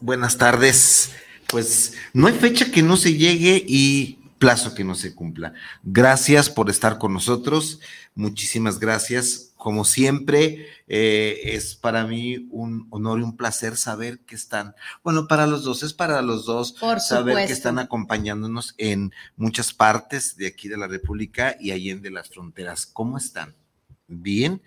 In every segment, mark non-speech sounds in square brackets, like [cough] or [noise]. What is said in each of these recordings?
buenas tardes. Pues no hay fecha que no se llegue y plazo que no se cumpla. Gracias por estar con nosotros. Muchísimas gracias. Como siempre, eh, es para mí un honor y un placer saber que están, bueno, para los dos, es para los dos saber que están acompañándonos en muchas partes de aquí de la República y allá las fronteras. ¿Cómo están? Bien.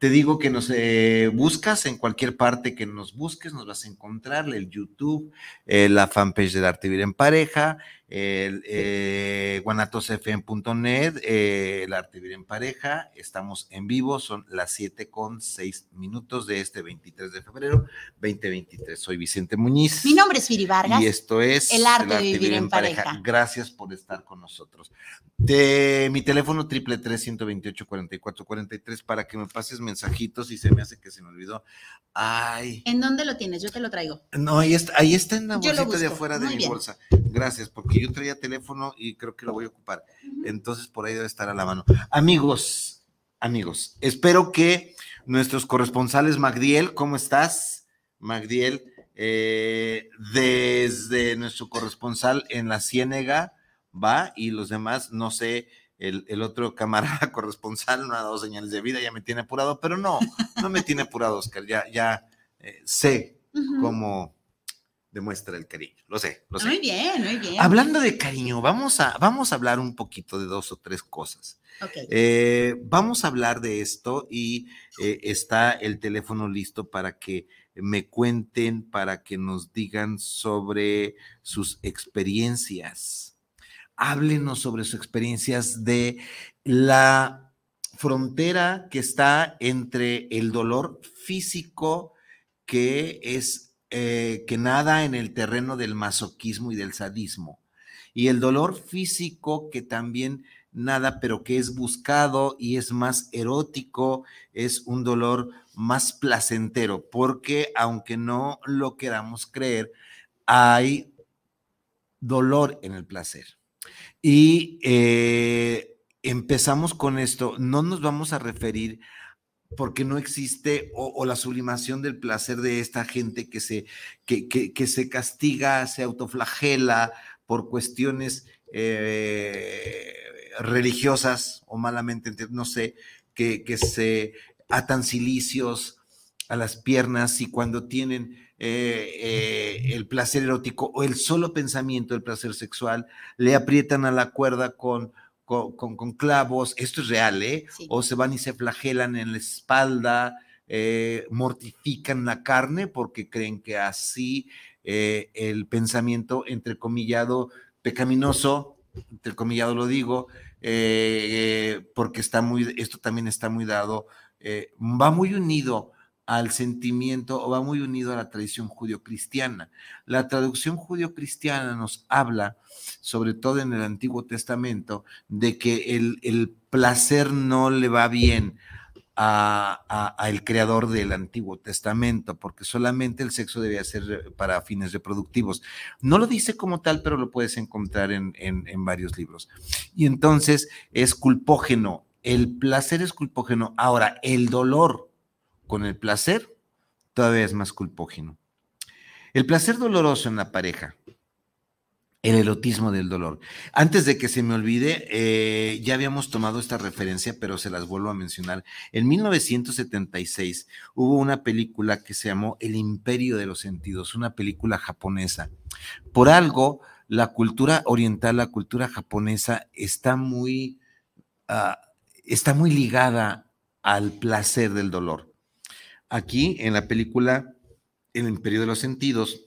Te digo que nos eh, buscas en cualquier parte que nos busques, nos vas a encontrar el YouTube, eh, la fanpage del Arte Vivir en Pareja, el eh, guanatosfm.net, eh, el arte vivir en pareja, estamos en vivo, son las 7 con 6 minutos de este 23 de febrero 2023. Soy Vicente Muñiz. Mi nombre es Viri Vargas. Y esto es El arte, de vivir, en, pareja. Gracias por estar con nosotros. De mi teléfono triple tres 44 43 para que me pases mensajitos y se me hace que se me olvidó. Ay. ¿En dónde lo tienes? Yo te lo traigo. No, ahí está, ahí está en la bolsita de afuera de mi bolsa. Gracias, porque yo traía teléfono y creo que lo voy a ocupar. Entonces por ahí debe estar a la mano. Amigos, amigos, espero que nuestros corresponsales, Magdiel, ¿cómo estás? Magdiel, eh, desde nuestro corresponsal en la Ciénega, va, y los demás, no sé, el, otro camarada [laughs] corresponsal no ha dado señales de vida, ya me tiene apurado, pero no, no me tiene apurado, Oscar, ya, ya eh, sé cómo demuestra el cariño. Lo sé, lo sé. Muy bien, muy bien. Hablando de cariño, vamos a, vamos a hablar un poquito de dos o tres cosas. Eh, vamos a hablar de esto y eh, está el teléfono listo para que me cuenten, para que nos digan sobre sus experiencias. Háblenos sobre sus experiencias de la frontera que está entre el dolor físico que es eh, que nada en el terreno del masoquismo y del sadismo. Y el dolor físico que también nada, pero que es buscado y es más erótico, es un dolor más placentero, porque aunque no lo queramos creer, hay dolor en el placer. Y eh, empezamos con esto, no nos vamos a referir porque no existe o, la sublimación del placer de esta gente que se, que, que, se castiga, se autoflagela por cuestiones eh, religiosas o malamente, no sé, que, que, se atan silicios a las piernas y cuando tienen eh, eh, el placer erótico o el solo pensamiento del placer sexual, le aprietan a la cuerda con con, clavos, esto es real, ¿eh? O se van y se flagelan en la espalda, eh, mortifican la carne porque creen que así eh, el pensamiento entrecomillado pecaminoso, entrecomillado lo digo, porque está muy, esto también está muy dado, va muy unido al sentimiento o va muy unido a la tradición judio-cristiana. La traducción judio-cristiana nos habla, sobre todo en el Antiguo Testamento, de que el, placer no le va bien al creador del Antiguo Testamento, porque solamente el sexo debía ser para fines reproductivos. No lo dice como tal, pero lo puedes encontrar en, en varios libros. Y entonces es culpógeno. El placer es culpógeno. Ahora, el dolor con el placer, todavía es más culpógeno. El placer doloroso en la pareja, el erotismo del dolor. Antes de que se me olvide, eh, ya habíamos tomado esta referencia, pero se las vuelvo a mencionar. En 1976 hubo una película que se llamó El Imperio de los Sentidos, una película japonesa. Por algo, la cultura oriental, la cultura japonesa está muy, ah, está muy ligada al placer del dolor. Aquí en la película El Imperio de los Sentidos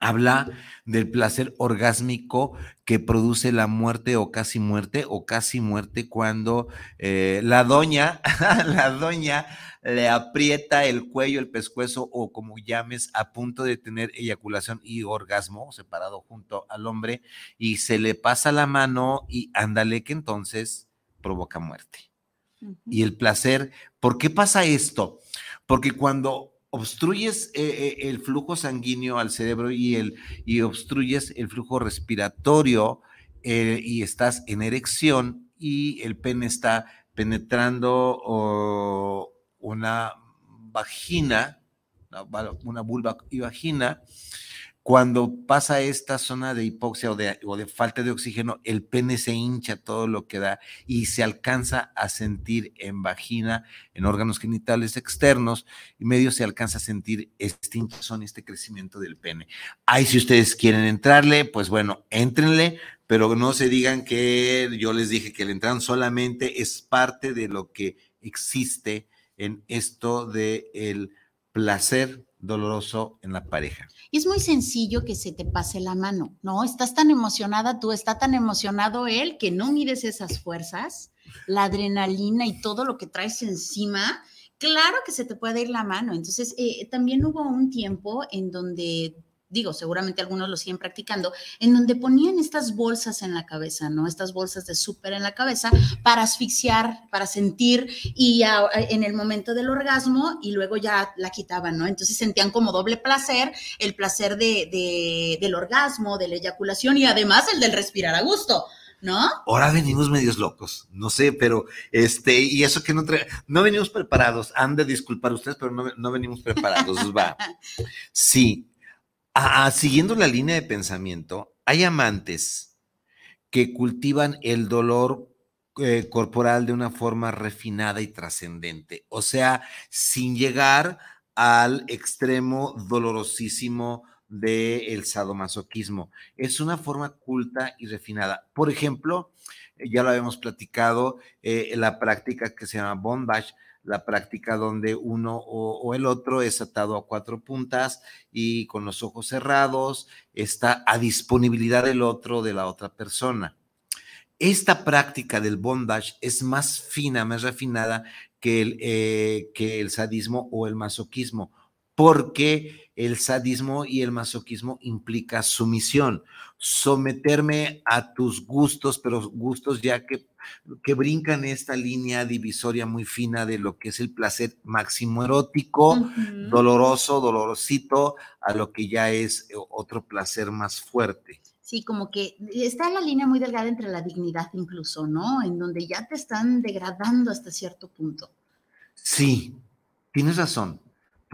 habla del placer orgásmico que produce la muerte o casi muerte o casi muerte cuando eh, la doña, [laughs] la doña le aprieta el cuello, el pescuezo o como llames a punto de tener eyaculación y orgasmo separado junto al hombre y se le pasa la mano y ándale que entonces provoca muerte. Y el placer, ¿por qué pasa esto? Porque cuando obstruyes eh, eh, el flujo sanguíneo al cerebro y, el, y obstruyes el flujo respiratorio eh, y estás en erección y el pene está penetrando una vagina, una vulva y vagina, cuando pasa esta zona de hipoxia o de, falta de oxígeno, el pene se hincha todo lo que da y se alcanza a sentir en vagina, en órganos genitales externos, y medio se alcanza a sentir este hinchazón, este crecimiento del pene. Ahí si ustedes quieren entrarle, pues bueno, éntrenle, pero no se digan que yo les dije que le entran solamente, es parte de lo que existe en esto el placer doloroso en la pareja. Es muy sencillo que se te pase la mano, ¿no? Estás tan emocionada tú, está tan emocionado él que no mides esas fuerzas, la adrenalina y todo lo que traes encima. Claro que se te puede ir la mano. Entonces, eh, también hubo un tiempo en donde digo, seguramente algunos lo siguen practicando, en donde ponían estas bolsas en la cabeza, ¿no? Estas bolsas de súper en la cabeza para asfixiar, para sentir y eh, en el momento del orgasmo y luego ya la quitaban, ¿no? Entonces sentían como doble placer, el placer de, del orgasmo, de la eyaculación y además el del respirar a gusto. ¿no? Ahora venimos medios locos, no sé, pero este, y eso que no no venimos preparados, han de disculpar ustedes, pero no, no venimos preparados, [laughs] va. Sí, siguiendo la línea de pensamiento, hay amantes que cultivan el dolor eh, corporal de una forma refinada y trascendente, o sea, sin llegar al extremo dolorosísimo del sadomasoquismo. Es una forma culta y refinada. Por ejemplo, ya lo habíamos platicado, eh, la práctica que se llama bondage, la práctica donde uno o, el otro es atado a cuatro puntas y con los ojos cerrados está a disponibilidad del otro, de la otra persona. Esta práctica del bondage es más fina, más refinada que el, eh, que el sadismo o el masoquismo, porque el sadismo y el masoquismo implica sumisión, someterme a tus gustos, pero gustos ya que que brincan esta línea divisoria muy fina de lo que es el placer máximo erótico, doloroso, dolorosito, a lo que ya es eh, otro placer más fuerte. Sí, como que está la línea muy delgada entre la dignidad incluso, ¿no? En donde ya te están degradando hasta cierto punto. Sí, tienes razón,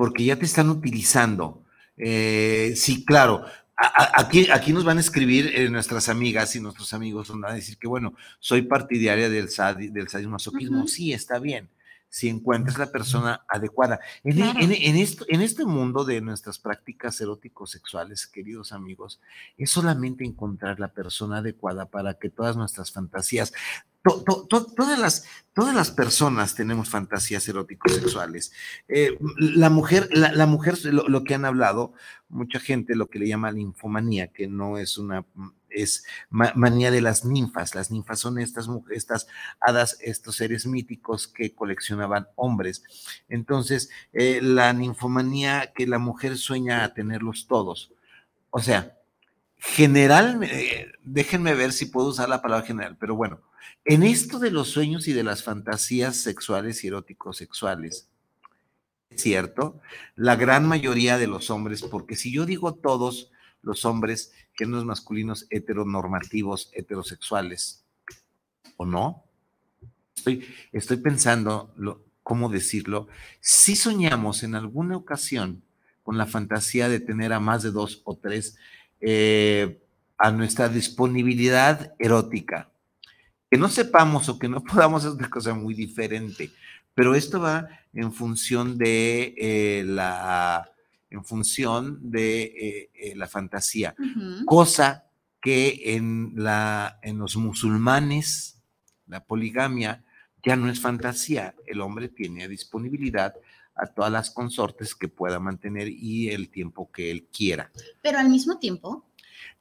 porque ya te están utilizando. Eh, sí, claro, Aquí, aquí nos van a escribir eh, nuestras amigas y nuestros amigos, van a decir que, bueno, soy partidaria del, del sadismo Sí, está bien, si encuentras la persona adecuada. En, en, esto, en este mundo de nuestras prácticas eróticos sexuales, queridos amigos, es solamente encontrar la persona adecuada para que todas nuestras fantasías todas, las, todas las personas tenemos fantasías eróticos sexuales. Eh, la mujer, la, mujer lo, que han hablado, mucha gente lo que le llama linfomanía, que no es una es manía de las ninfas. Las ninfas son estas, estas hadas, estos seres míticos que coleccionaban hombres. Entonces, eh, la ninfomanía que la mujer sueña a tenerlos todos. O sea, general, eh, déjenme ver si puedo usar la palabra general, pero bueno, en esto de los sueños y de las fantasías sexuales y eróticos sexuales, es cierto, la gran mayoría de los hombres, porque si yo digo todos los hombres, géneros masculinos heteronormativos, heterosexuales, ¿o no? Estoy, estoy pensando, ¿cómo decirlo? Si soñamos en alguna ocasión con la fantasía de tener a más de dos o tres eh, a nuestra disponibilidad erótica. Que no sepamos o que no [laughs] podamos es una cosa muy diferente, pero esto va en función de eh, la en función de eh, la fantasía, cosa que en, la, en los musulmanes, la poligamia ya no es fantasía, el hombre tiene disponibilidad a todas las consortes que pueda mantener y el tiempo que él quiera. Pero al mismo tiempo.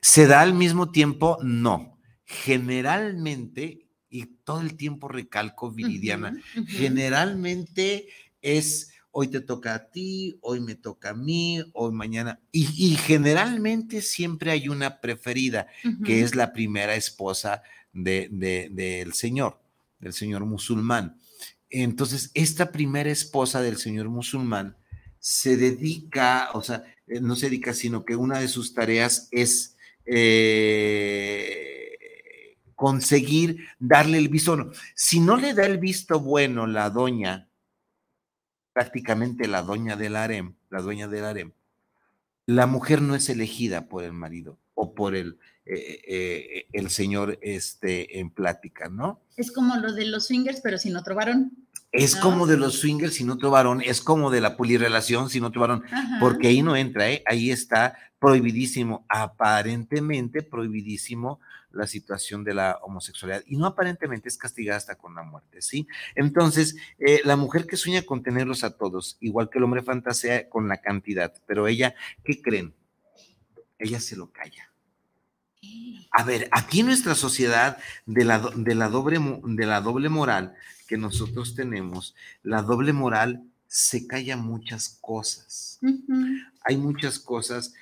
¿Se da al mismo tiempo? No. Generalmente, y todo el tiempo recalco, Viridiana, generalmente es hoy te toca a ti, hoy me toca a mí, hoy mañana. Y, generalmente siempre hay una preferida, que es la primera esposa del de, Señor, del Señor musulmán. Entonces, esta primera esposa del señor musulmán se dedica, o sea, eh, no se dedica, sino que una de sus tareas es eh, conseguir darle el visto bueno. Si no le da el visto bueno la doña, prácticamente la doña del harem, la dueña del harem, la mujer no es elegida por el marido o por el, eh, el señor este, en plática, ¿no? Es como lo de los swingers, pero sin otro varón. Es como de los swingers sin otro varón, es como de la polirrelación sin otro varón, porque ahí no entra, ¿eh? ahí está prohibidísimo, aparentemente prohibidísimo la situación de la homosexualidad y no aparentemente es castigada hasta con la muerte, ¿sí? Entonces, eh, la mujer que sueña con tenerlos a todos, igual que el hombre fantasea con la cantidad, pero ella, ¿qué creen? Ella se lo calla. A ver, aquí nuestra sociedad de la, de la, doble, de la doble moral que nosotros tenemos, la doble moral se calla muchas cosas. Hay muchas cosas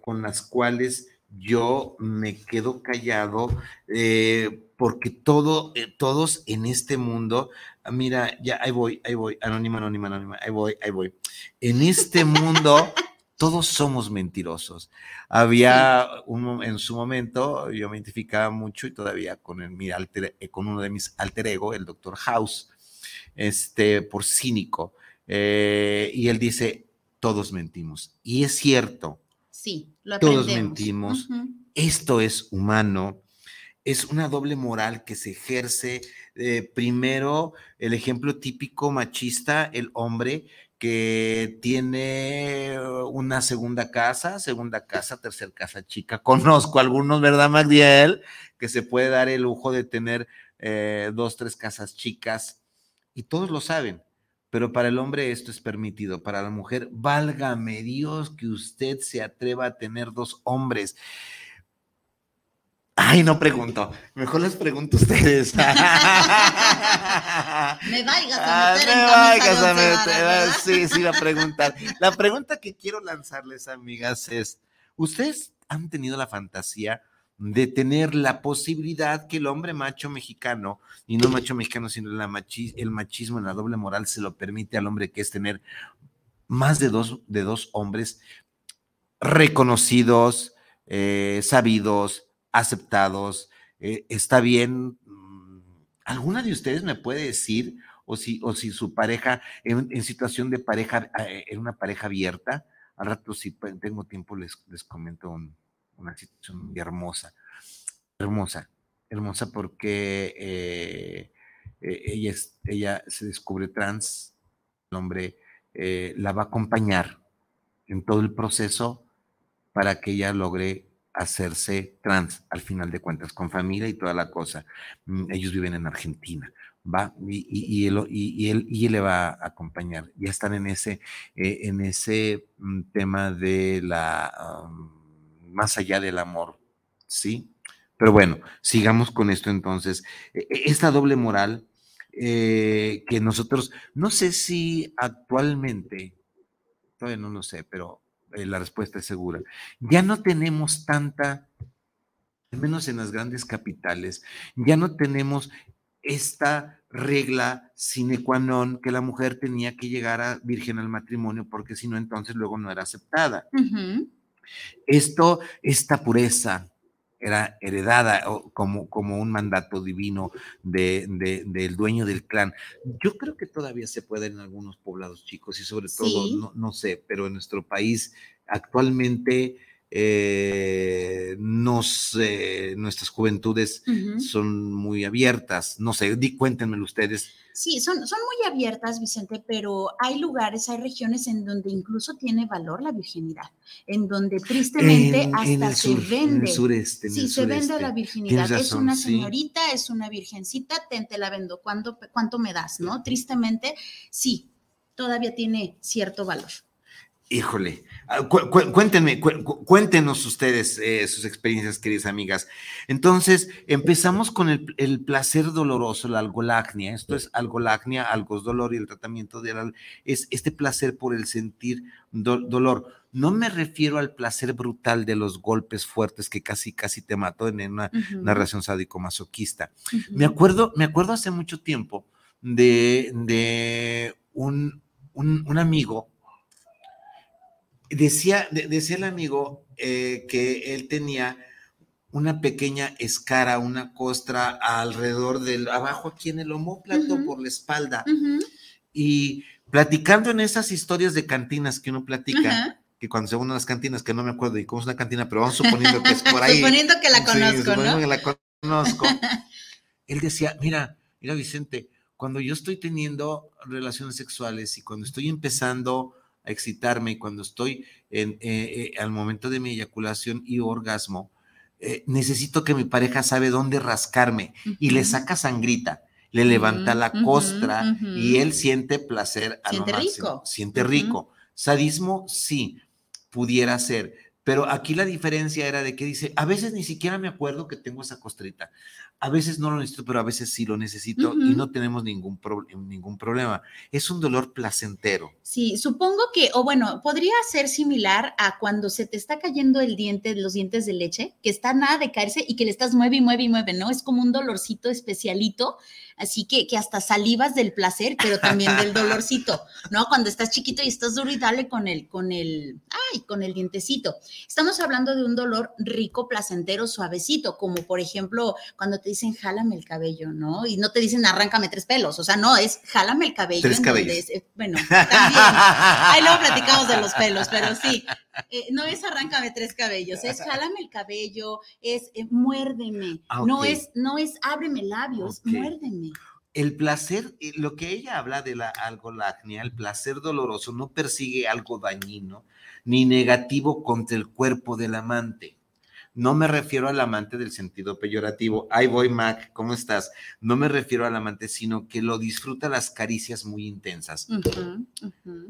con las cuales yo me quedo callado eh, porque todo, eh, todos en este mundo, mira, ya ahí voy, ahí voy, anónima, anónima, anónima, ahí voy, ahí voy. En este mundo todos somos mentirosos. Había un, en su momento, yo me identificaba mucho y todavía con, el, mi alter, eh, con uno de mis alter ego, el doctor House, este, por cínico. Eh, y él dice, todos mentimos. Y es cierto. Sí, lo Todos mentimos. Esto es humano. Es una doble moral que se ejerce. Eh, primero, el ejemplo típico machista, el hombre que tiene una segunda casa, segunda casa, tercera casa chica. [laughs] Conozco algunos, ¿verdad, Magdiel? Que se puede dar el lujo de tener eh, dos, tres casas chicas y todos lo saben. Pero para el hombre esto es permitido, para la mujer, válgame Dios que usted se atreva a tener dos hombres. Ay, no pregunto. Mejor les pregunto a ustedes. [laughs] me vayas a meter. me vayas a meter. Sí, sí, va a preguntar. La pregunta que quiero lanzarles, amigas, es: ¿Ustedes han tenido la fantasía de tener la posibilidad que el hombre macho mexicano, y no macho mexicano, sino el machismo en la doble moral, se lo permite al hombre que es tener más de dos, de dos hombres reconocidos, eh, sabidos, aceptados, eh, está bien. Mm, ¿Alguna de ustedes me puede decir, o si, o si su pareja, en, situación de pareja, eh, en una pareja abierta, al rato si tengo tiempo les, les comento una situación hermosa, hermosa, hermosa porque eh, ella, ella se descubre trans, el hombre la va a acompañar en todo el proceso para que ella logre hacerse trans, al final de cuentas, con familia y toda la cosa. Mm, ellos viven en Argentina, ¿va? Y, él, y, él, y él le va a acompañar. Ya están en ese, eh, en ese mm, tema de la, más allá del amor ¿sí? Pero bueno, sigamos con esto entonces. E, e, esta doble moral eh, que nosotros, no sé si actualmente, todavía no lo sé, pero eh, la respuesta es segura, ya no tenemos tanta, al menos en las grandes capitales, ya no tenemos esta regla sine qua non que la mujer tenía que llegar a virgen al matrimonio porque si no entonces luego no era aceptada. Esto, esta pureza, era heredada como, como un mandato divino de, del dueño del clan. Yo creo que todavía se puede en algunos poblados chicos y sobre todo, no, no, sé, pero en nuestro país actualmente eh, nos, nuestras juventudes son muy abiertas. No sé, di, cuéntenmelo ustedes. Sí, son, son muy abiertas, Vicente, pero hay lugares, hay regiones en donde incluso tiene valor la virginidad, en donde tristemente hasta se vende. En el sureste. sí, se vende la virginidad. es una señorita, es una virgencita, te, te la vendo. ¿Cuánto, ¿Cuánto me das? ¿No? Tristemente, sí, todavía tiene cierto valor. Híjole, ah, cuéntenme, cuéntenos ustedes eh, sus experiencias, queridas amigas. Entonces, empezamos con el, placer doloroso, la algolagnia. Esto es algolagnia, algo es dolor y el tratamiento de es este placer por el sentir dolor. No me refiero al placer brutal de los golpes fuertes que casi, casi te mató en una narración sádico-masoquista. Me acuerdo, me acuerdo hace mucho tiempo de, un, un amigo Decía, decía el amigo eh, que él tenía una pequeña escara, una costra alrededor del, abajo aquí en el homóplato, por la espalda. Y platicando en esas historias de cantinas que uno platica, que cuando se van a las cantinas, que no me acuerdo y cómo es una cantina, pero vamos suponiendo que es por [laughs] ahí. suponiendo que la conozco, suponiendo que la conozco. [laughs] él decía, mira, mira Vicente, cuando yo estoy teniendo relaciones sexuales y cuando estoy empezando excitarme y cuando estoy en, eh, eh, al momento de mi eyaculación y orgasmo, eh, necesito que mi pareja sabe dónde rascarme y le saca sangrita, le levanta la costra y él siente placer. A siente rico. Siente rico. Sadismo, sí, pudiera ser. Pero aquí la diferencia era de que dice, a veces ni siquiera me acuerdo que tengo esa costrita a veces no lo necesito, pero a veces sí lo necesito y no tenemos ningún, ningún problema. Es un dolor placentero. Sí, supongo que, o bueno, podría ser similar a cuando se te está cayendo el diente, los dientes de leche, que está nada de caerse y que le estás mueve y mueve y mueve, ¿no? Es como un dolorcito especialito, así que, que hasta salivas del placer, pero también del dolorcito, ¿no? Cuando estás chiquito y estás duro y dale con el, con el, ay, con el dientecito. Estamos hablando de un dolor rico, placentero, suavecito, como por ejemplo cuando te dicen jálame el cabello, ¿no? Y no te dicen arráncame tres pelos, o sea, no, es jálame el cabello. Tres cabellos. Eh, bueno, también. Ahí luego platicamos de los pelos, pero sí, eh, no es arráncame tres cabellos, es jálame el cabello, es eh, muérdeme, ah, no es, no es ábreme labios, muérdeme. El placer, lo que ella habla de la algolagnia, el placer doloroso, no persigue algo dañino ni negativo contra el cuerpo del amante no me refiero al amante del sentido peyorativo. Ahí voy, Mac, ¿cómo estás? No me refiero al amante, sino que lo disfruta las caricias muy intensas.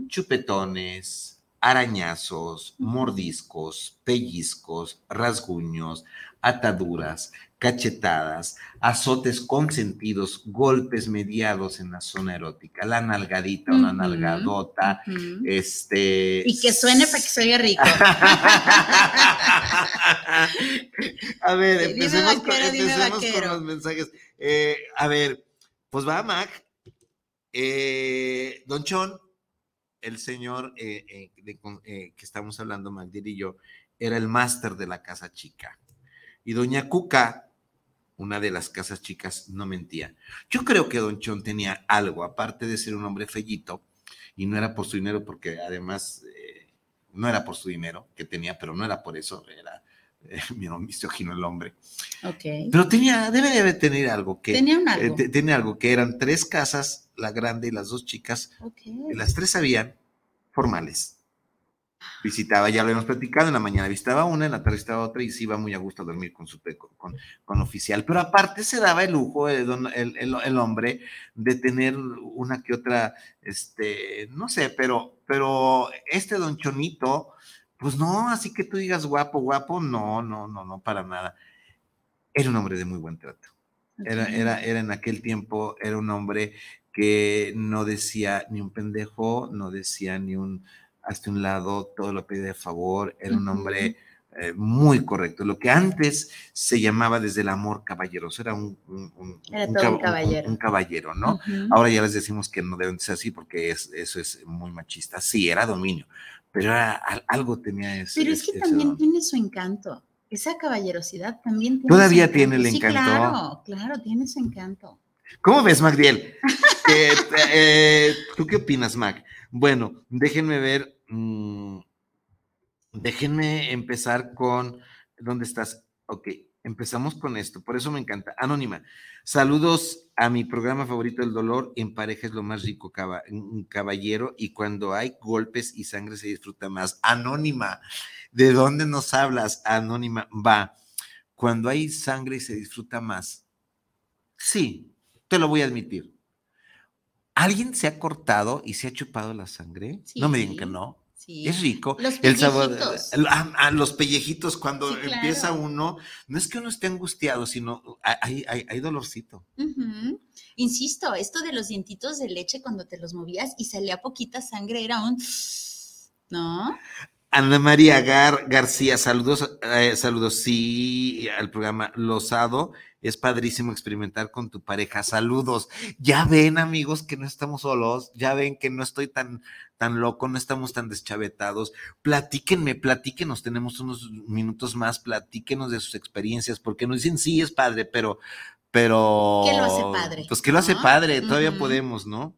Chupetones, arañazos, mordiscos, pellizcos, rasguños, ataduras, cachetadas, azotes consentidos, golpes mediados en la zona erótica, la nalgadita, una nalgadota, este... Y que suene para que se oiga rico. [laughs] a ver, empecemos, con, los mensajes. Eh, a ver, pues va Mac, eh, Don Chon, el señor eh, que estamos hablando, Magdir y yo, era el máster de la casa chica. Y doña Cuca, una de las casas chicas, no mentía. Yo creo que don Chon tenía algo, aparte de ser un hombre fellito, y no era por su dinero, porque además eh, no era por su dinero que tenía, pero no era por eso, era eh, [laughs] misógino el hombre. Okay. Pero tenía, debe de tener algo que. Tenía un algo. Eh, tenía algo que eran tres casas, la grande y las dos chicas. Okay. Las tres habían formales visitaba, ya lo hemos platicado, en la mañana visitaba una, en la tarde visitaba otra y se iba muy a gusto a dormir con su con, con oficial. Pero aparte se daba el lujo, el, el, hombre, de tener una que otra, este, no sé, pero, pero este don Chonito, pues no, así que tú digas guapo, guapo, no, no, no, no, para nada. era un hombre de muy buen trato. Era, era, era en aquel tiempo, era un hombre que no decía ni un pendejo, no decía ni un hasta un lado, todo lo pedía de favor, era un hombre eh, muy correcto. Lo que antes se llamaba desde el amor caballeroso, era un, caballero. Un, caballero, ¿no? Ahora ya les decimos que no deben ser así porque es, eso es muy machista. Sí, era dominio, pero algo tenía eso. Pero es que también tiene su encanto. Esa caballerosidad también tiene Todavía tiene el encanto. claro, claro, tiene su encanto. ¿Cómo ves, Magdiel? [laughs] Eh, ¿Tú qué opinas, Mac? Bueno, déjenme ver. Mm, déjenme empezar con. ¿Dónde estás? Ok, empezamos con esto. Por eso me encanta. Anónima. Saludos a mi programa favorito, El Dolor. En pareja es lo más rico, caballero. Y cuando hay golpes y sangre se disfruta más. Anónima. ¿De dónde nos hablas? Anónima. Va. Cuando hay sangre se disfruta más. Sí, te lo voy a admitir. ¿Alguien se ha cortado y se ha chupado la sangre? no me digan que no. Es rico. Los el sabor. A, a, los pellejitos, cuando empieza uno, no es que uno esté angustiado, sino hay, hay, hay dolorcito. Insisto, esto de los dientitos de leche cuando te los movías y salía poquita sangre era un. ¿No? Ana María Gar García, saludos, eh, saludos, sí, al programa Losado. Es padrísimo experimentar con tu pareja. Saludos. Ya ven, amigos, que no estamos solos. Ya ven que no estoy tan, tan loco, no estamos tan deschavetados. Platíquenme, platíquenos. Tenemos unos minutos más. Platíquenos de sus experiencias, porque nos dicen sí es padre, pero, pero. ¿Qué lo hace padre? Pues que lo hace padre. Todavía podemos, ¿no?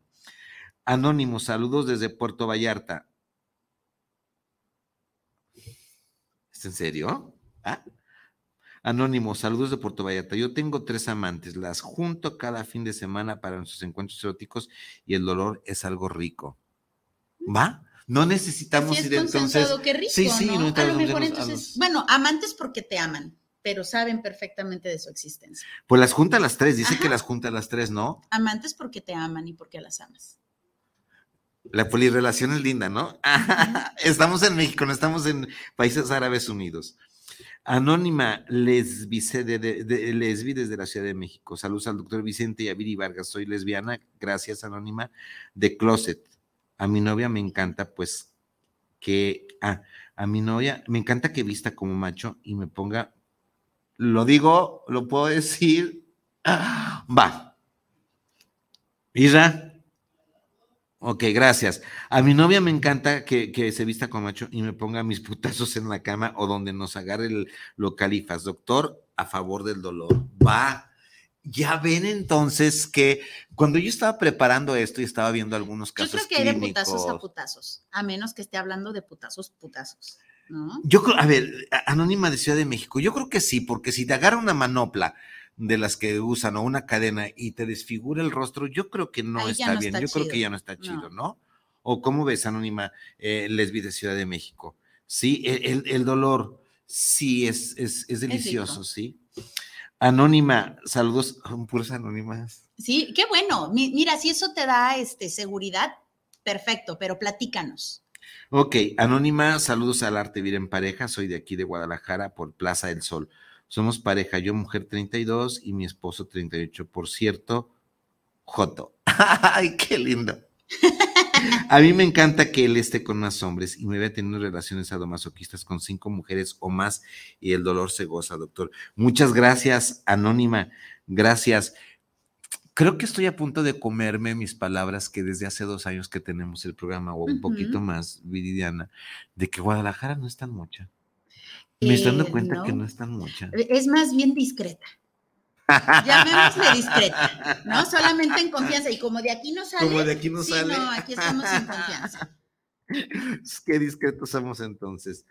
Anónimo, saludos desde Puerto Vallarta. ¿Es en serio? ¿Ah? Anónimo, saludos de Puerto Vallarta. Yo tengo tres amantes, las junto cada fin de semana para nuestros encuentros eróticos y el dolor es algo rico. ¿Va? No necesitamos ir entonces. Qué rico, sí, sí, ¿no? a lo mejor entonces, bueno, amantes porque te aman, pero saben perfectamente de su existencia. Pues las junta las tres, dice que las junta las tres, ¿no? Amantes porque te aman y porque las amas. La polirrelación es linda, ¿no? [laughs] estamos en México, no estamos en países árabes unidos. Anónima lesbi, de, de, lesbi desde la Ciudad de México. Saludos al doctor Vicente Yaviri Vargas. Soy lesbiana. Gracias, Anónima. De Closet. A mi novia me encanta, pues, que. Ah, a mi novia me encanta que vista como macho y me ponga. Lo digo, lo puedo decir. [gasps] Va. Isra. Ok, gracias. A mi novia me encanta que, se vista como macho y me ponga mis putazos en la cama o donde nos agarre el, lo califas. Doctor, a favor del dolor. Va. Ya ven entonces que cuando yo estaba preparando esto y estaba viendo algunos casos. Yo creo que hay de putazos a putazos, a menos que esté hablando de putazos, putazos. ¿no? Yo creo, a ver, Anónima de Ciudad de México, yo creo que sí, porque si te agarra una manopla de las que usan o una cadena y te desfigura el rostro, yo creo que no está bien, yo creo que ya no está chido, ¿no? ¿O cómo ves, Anónima, eh, Lesbi de Ciudad de México? Sí, el, dolor, sí, es, es, delicioso, sí. Anónima, saludos, [laughs] puras anónimas. Sí, qué bueno. Mira, si eso te da este, seguridad, perfecto, pero platícanos. Ok, Anónima, saludos al Arte Vir en Pareja, soy de aquí de Guadalajara por Plaza del Sol. Somos pareja, yo mujer 32 y mi esposo 38. Por cierto, Joto. [laughs] ¡Ay, qué lindo! A mí me encanta que él esté con más hombres y me vea teniendo relaciones sadomasoquistas con cinco mujeres o más y el dolor se goza, doctor. Muchas gracias, Anónima. Gracias. Creo que estoy a punto de comerme mis palabras que desde hace dos años que tenemos el programa o un poquito más, Viridiana, de que Guadalajara no es tan mucha. Me estoy dando cuenta que no es tan mucha. Es más bien discreta. Llamémosle discreta, ¿no? Solamente en confianza. Y como de aquí no sale. Como de aquí no sale. No, aquí estamos en confianza. Qué discretos somos entonces.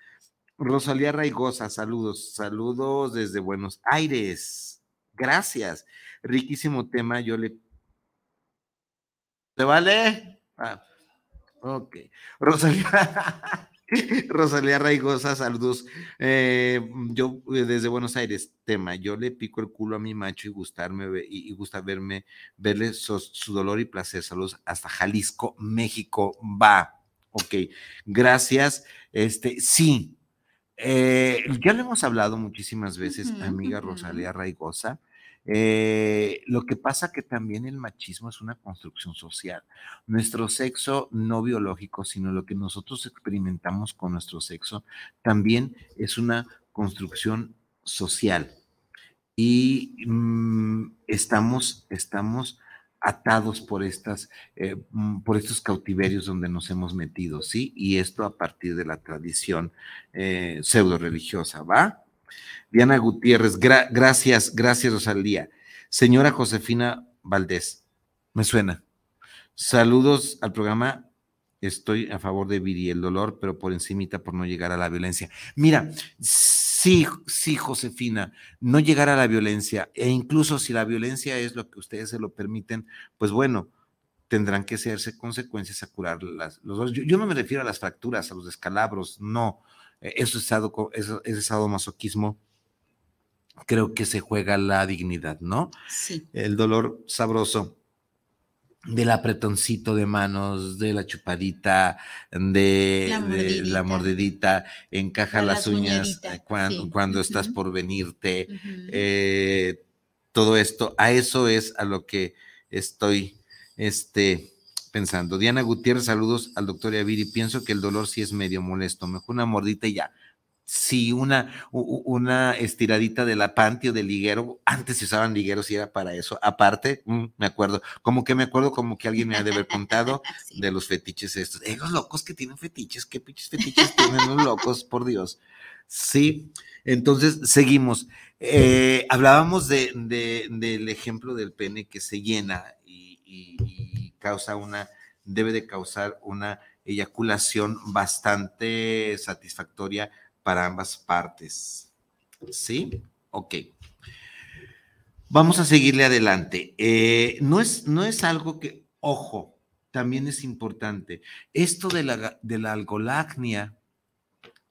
Rosalía Raigosa, saludos, saludos desde Buenos Aires. Gracias. Riquísimo tema, yo le. ¿Te vale? Ah, ok. Rosalía. [laughs] [laughs] Rosalía Raigosa, saludos. Eh, yo eh, desde Buenos Aires, tema, yo le pico el culo a mi macho y gustarme y, gusta verme, verle su, dolor y placer. Saludos hasta Jalisco, México. Va. Ok, gracias. Este, sí, eh, ya lo hemos hablado muchísimas veces, amiga Rosalía Raigosa. Eh, lo que pasa que también el machismo es una construcción social. Nuestro sexo no biológico, sino lo que nosotros experimentamos con nuestro sexo, también es una construcción social. Y mm, estamos, estamos atados por estas, eh, mm, por estos cautiverios donde nos hemos metido, ¿sí? Y esto a partir de la tradición eh, pseudo religiosa, ¿va? Diana Gutiérrez, gracias, gracias Rosalía. Señora Josefina Valdés, me suena. Saludos al programa. Estoy a favor de Viri, el dolor, pero por encimita por no llegar a la violencia. Mira, sí, sí, Josefina, no llegar a la violencia, e incluso si la violencia es lo que ustedes se lo permiten, pues bueno, tendrán que hacerse consecuencias a curar las, los yo, yo, no me refiero a las fracturas, a los descalabros, no. E, eso es, eso es sadomasoquismo creo que se juega la dignidad, ¿no? Sí. El dolor sabroso del apretoncito de manos, de la chupadita, de la mordidita, encaja las, uñas eh, cuando, estás por venirte, eh, todo esto, a eso es a lo que estoy este, pensando. Diana Gutiérrez, saludos al doctor Yaviri, pienso que el dolor sí es medio molesto, mejor una mordita y ya si una, una estiradita de la panty o del liguero, antes se usaban ligueros y era para eso. Aparte, mm, me acuerdo, como que me acuerdo como que alguien me ha de haber contado [laughs] de los fetiches estos. Eh, los locos que tienen fetiches, qué pinches fetiches tienen los locos, por Dios. Sí, entonces seguimos. Eh, hablábamos de, del ejemplo del pene que se llena y, y causa una, debe de causar una eyaculación bastante satisfactoria para ambas partes. ¿Sí? Ok. Vamos a seguirle adelante. Eh, no, es, no es algo que, ojo, también es importante. Esto de la, de la algolagnia,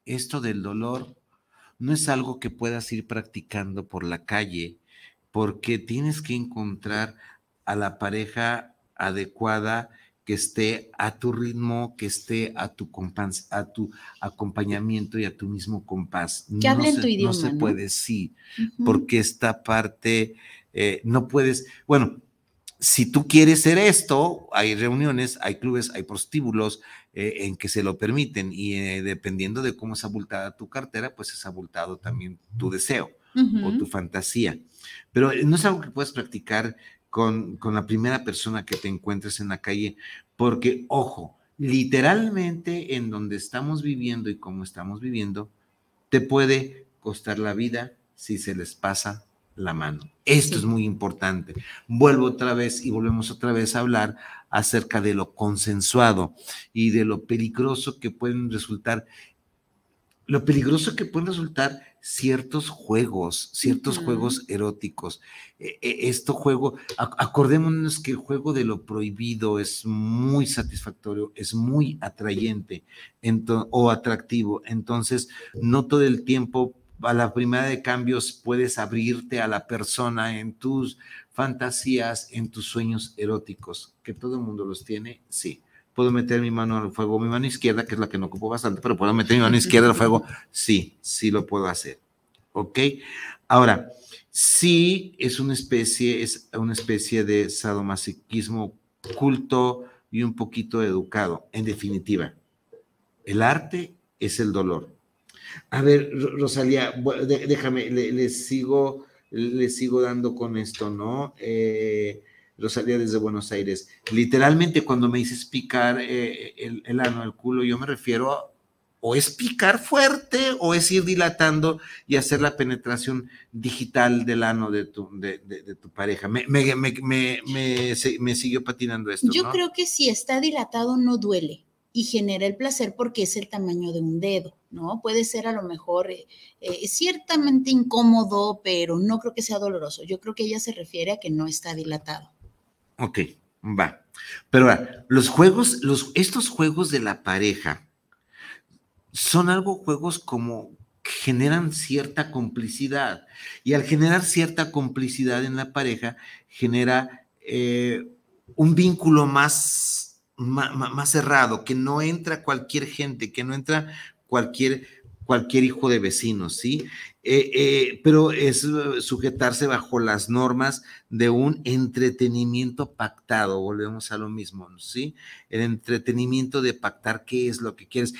esto del dolor, no es algo que puedas ir practicando por la calle, porque tienes que encontrar a la pareja adecuada que esté a tu ritmo, que esté a tu, compás, a tu acompañamiento y a tu mismo compás. Que no hable tu idioma. No se puede, sí, porque esta parte eh, no puedes, bueno, si tú quieres ser esto, hay reuniones, hay clubes, hay prostíbulos eh, en que se lo permiten y eh, dependiendo de cómo es abultada tu cartera, pues es abultado también tu deseo o tu fantasía. Pero no es algo que puedes practicar con, la primera persona que te encuentres en la calle, porque, ojo, literalmente en donde estamos viviendo y como estamos viviendo, te puede costar la vida si se les pasa la mano. Esto es muy importante. Vuelvo otra vez y volvemos otra vez a hablar acerca de lo consensuado y de lo peligroso que pueden resultar, lo peligroso que pueden resultar ciertos juegos, ciertos juegos eróticos. E, e, esto juego, acordémonos que el juego de lo prohibido es muy satisfactorio, es muy atrayente o atractivo. Entonces, no todo el tiempo a la primera de cambios puedes abrirte a la persona en tus fantasías, en tus sueños eróticos, que todo el mundo los tiene, sí ¿Puedo meter mi mano al fuego? Mi mano izquierda, que es la que no ocupo bastante, pero ¿puedo meter mi mano izquierda al fuego? Sí, sí lo puedo hacer. ¿Ok? Ahora, sí es una especie, es una especie de sadomasoquismo culto y un poquito educado, en definitiva. El arte es el dolor. A ver, Rosalía, déjame, le, sigo, le sigo dando con esto, ¿no? Eh, Rosalía desde Buenos Aires. Literalmente cuando me dices picar eh, el, ano, el culo, yo me refiero a o es picar fuerte o es ir dilatando y hacer la penetración digital del ano de tu, de, tu pareja. Me, me, me, me, siguió patinando esto. Yo creo que si está dilatado no duele y genera el placer porque es el tamaño de un dedo, ¿no? Puede ser a lo mejor eh, eh, ciertamente incómodo, pero no creo que sea doloroso. Yo creo que ella se refiere a que no está dilatado. Ok, va. Pero ahora, los juegos, los, estos juegos de la pareja son algo juegos como generan cierta complicidad. Y al generar cierta complicidad en la pareja, genera eh, un vínculo más, más, más cerrado, que no entra cualquier gente, que no entra cualquier cualquier hijo de vecinos, ¿sí? Eh, eh, pero es sujetarse bajo las normas de un entretenimiento pactado, volvemos a lo mismo, ¿sí? El entretenimiento de pactar qué es lo que quieres.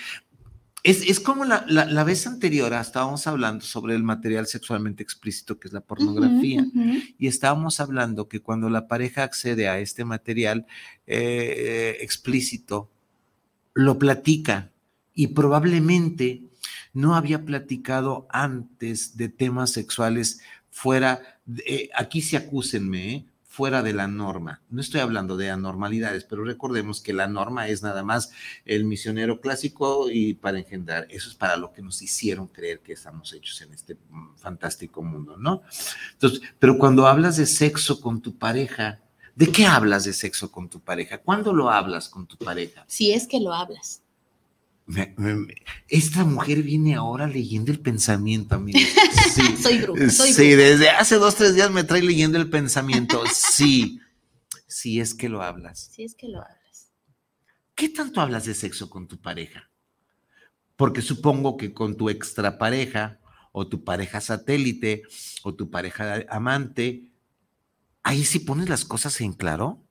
Es, como la, vez anterior, estábamos hablando sobre el material sexualmente explícito que es la pornografía y estábamos hablando que cuando la pareja accede a este material eh, explícito, lo platica y probablemente no había platicado antes de temas sexuales fuera, de, aquí sí acúsenme, ¿eh? fuera de la norma. No estoy hablando de anormalidades, pero recordemos que la norma es nada más el misionero clásico y para engendrar. Eso es para lo que nos hicieron creer que estamos hechos en este fantástico mundo, ¿no? Entonces, pero cuando hablas de sexo con tu pareja, ¿de qué hablas de sexo con tu pareja? ¿Cuándo lo hablas con tu pareja? Si es que lo hablas esta mujer viene ahora leyendo el pensamiento, amigo. [laughs] Sí, soy bruja, soy Sí, desde hace dos, tres días me trae leyendo el pensamiento. Sí, sí es que lo hablas. Sí es que lo hablas. ¿Qué tanto hablas de sexo con tu pareja? Porque supongo que con tu extra pareja o tu pareja satélite o tu pareja amante, ahí sí pones las cosas en claro.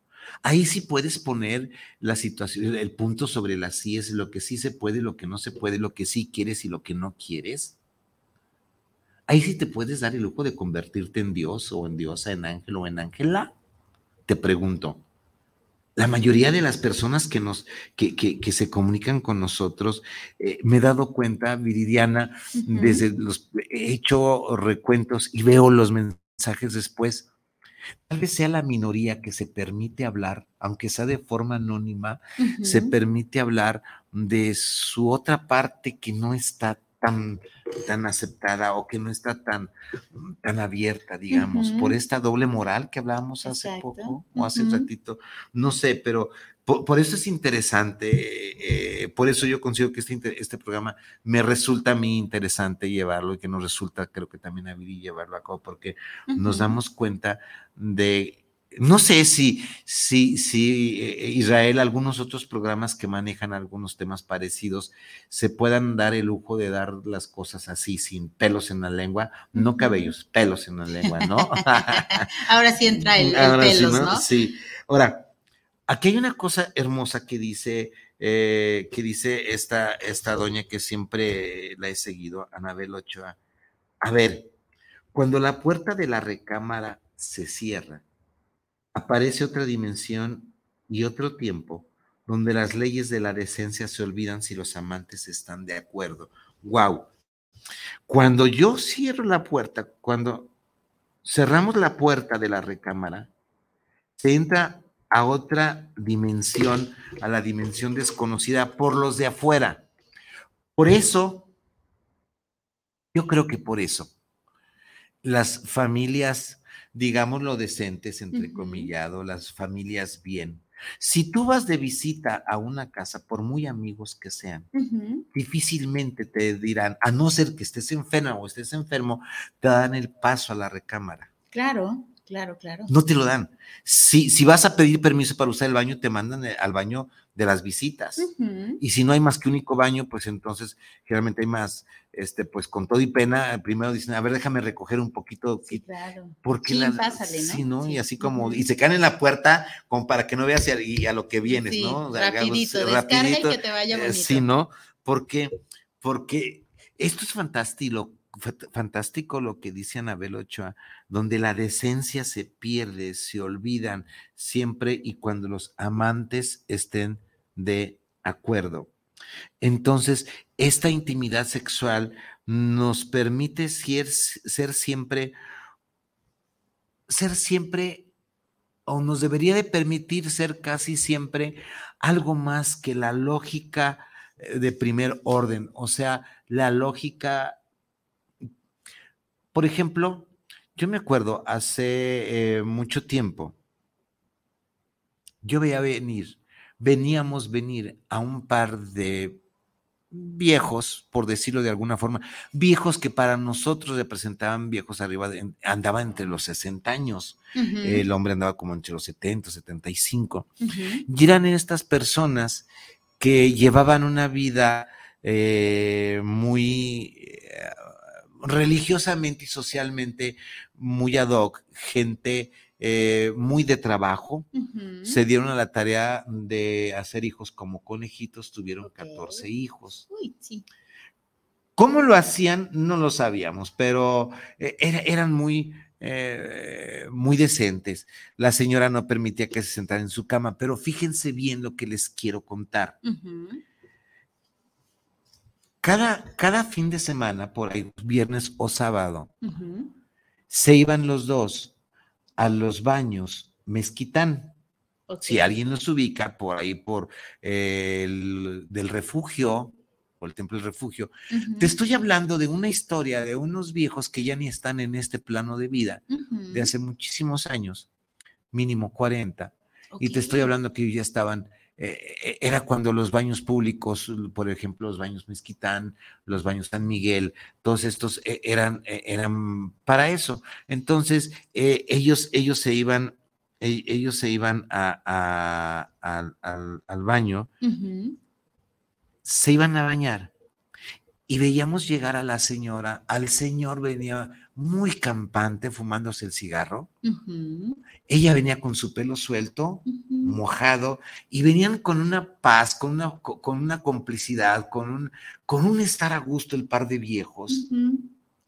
Ahí sí puedes poner la situación, el punto sobre las sí es lo que sí se puede, lo que no se puede, lo que sí quieres y lo que no quieres. Ahí sí te puedes dar el lujo de convertirte en Dios o en diosa, en ángel o en ángela. Te pregunto, la mayoría de las personas que nos, que, que, se comunican con nosotros, eh, me he dado cuenta, Viridiana, desde los, he hecho recuentos y veo los mensajes después Tal vez sea la minoría que se permite hablar, aunque sea de forma anónima, se permite hablar de su otra parte que no está tan, tan aceptada o que no está tan, tan abierta, digamos, por esta doble moral que hablábamos hace poco o hace un ratito. No sé, pero por, eso es interesante, eh, por eso yo considero que este, este programa me resulta a mí interesante llevarlo y que nos resulta, creo que también a Viri llevarlo a cabo, porque nos damos cuenta de no sé si, si, si eh, Israel, algunos otros programas que manejan algunos temas parecidos, se puedan dar el lujo de dar las cosas así, sin pelos en la lengua, no cabellos, pelos en la lengua, ¿no? [laughs] Ahora sí entra el, pelos, ¿no? Sí. Ahora, aquí hay una cosa hermosa que dice, eh, que dice esta, esta doña que siempre la he seguido, Anabel Ochoa. A ver, cuando la puerta de la recámara se cierra, aparece otra dimensión y otro tiempo donde las leyes de la decencia se olvidan si los amantes están de acuerdo. ¡Wow! Cuando yo cierro la puerta, cuando cerramos la puerta de la recámara, se entra a otra dimensión, a la dimensión desconocida por los de afuera. Por eso, yo creo que por eso, las familias digámoslo decentes, entre comillado, las familias bien. Si tú vas de visita a una casa, por muy amigos que sean, difícilmente te dirán, a no ser que estés enferma o estés enfermo, te dan el paso a la recámara. Claro. Claro, claro. No te lo dan. Si, si vas a pedir permiso para usar el baño, te mandan eh, al baño de las visitas. Y si no hay más que único baño, pues entonces generalmente hay más, este, pues con todo y pena, primero dicen, a ver, déjame recoger un poquito. Sí, claro. Porque la, Sí, ¿no? Y así como, y se caen en la puerta como para que no veas y a, lo que vienes, ¿no? Rapidito, rapidito, y que te vaya eh, bonito. Sí, ¿no? Porque, porque esto es fantástico, fantástico lo que dice Anabel Ochoa, donde la decencia se pierde, se olvidan siempre y cuando los amantes estén de acuerdo. Entonces, esta intimidad sexual nos permite ser, ser siempre, ser siempre, o nos debería de permitir ser casi siempre algo más que la lógica eh, de primer orden, o sea, la lógica por ejemplo, yo me acuerdo hace eh, mucho tiempo, yo veía venir, veníamos venir a un par de viejos, por decirlo de alguna forma, viejos que para nosotros representaban viejos arriba, de, andaba entre los 60 años, el hombre andaba como entre los 70, 75, y eran estas personas que llevaban una vida eh, muy eh, religiosamente y socialmente muy ad hoc, gente eh, muy de trabajo, se dieron a la tarea de hacer hijos como conejitos, tuvieron 14 hijos. Uy, sí. ¿Cómo lo hacían? No lo sabíamos, pero eran muy, muy decentes. La señora no permitía que se sentara en su cama, pero fíjense bien lo que les quiero contar. Cada, cada fin de semana, por ahí, viernes o sábado, se iban los dos a los baños mezquitán. Si alguien los ubica por ahí, por el del refugio, o el templo del refugio, te estoy hablando de una historia de unos viejos que ya ni están en este plano de vida, de hace muchísimos años, mínimo 40, y te estoy hablando que ya estaban eh, era cuando los baños públicos, por ejemplo, los baños Mezquitán, los baños San Miguel, todos estos eh, eran, eh, eran para eso. Entonces, ellos, ellos se iban, e, ellos se iban a, al, baño, se iban a bañar y veíamos llegar a la señora, al señor venía muy campante fumándose el cigarro. Ella venía con su pelo suelto, mojado, y venían con una paz, con una, con una complicidad, con un, con un estar a gusto el par de viejos.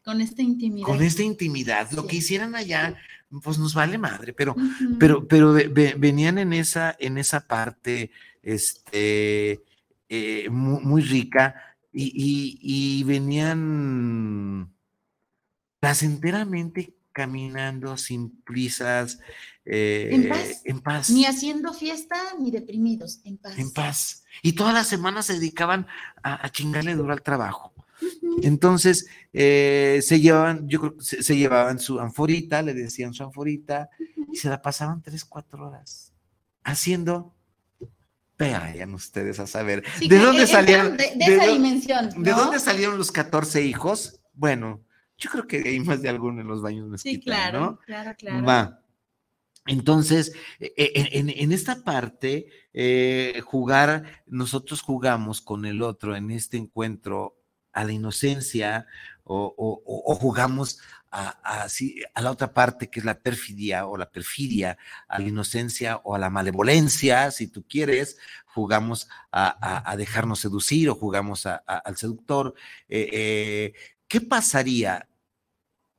Con esta intimidad. Con esta intimidad. Lo que hicieran allá, pues nos vale madre, pero, pero, pero venían en esa, en esa parte este, eh, muy, rica y, y venían placenteramente caminando sin prisas, en, eh, paz. Ni haciendo fiesta ni deprimidos, en paz. En paz. Y todas las semanas se dedicaban a, chingarle duro al trabajo. Entonces, eh, se llevaban, yo creo que se, llevaban su anforita, le decían su anforita, y se la pasaban tres, cuatro horas haciendo Vayan ustedes a saber. ¿De dónde salieron? De, esa dimensión. ¿De dónde salieron los 14 hijos? Bueno, yo creo que hay más de alguno en los baños mezquitas, Sí, claro, claro, claro. Va. Entonces, e, e, en, esta parte, eh, jugar, nosotros jugamos con el otro en este encuentro a la inocencia o, jugamos a, a, la otra parte que es la perfidia o la perfidia, a la inocencia o a la malevolencia, si tú quieres, jugamos a, dejarnos seducir o jugamos al seductor. Eh, eh, ¿Qué pasaría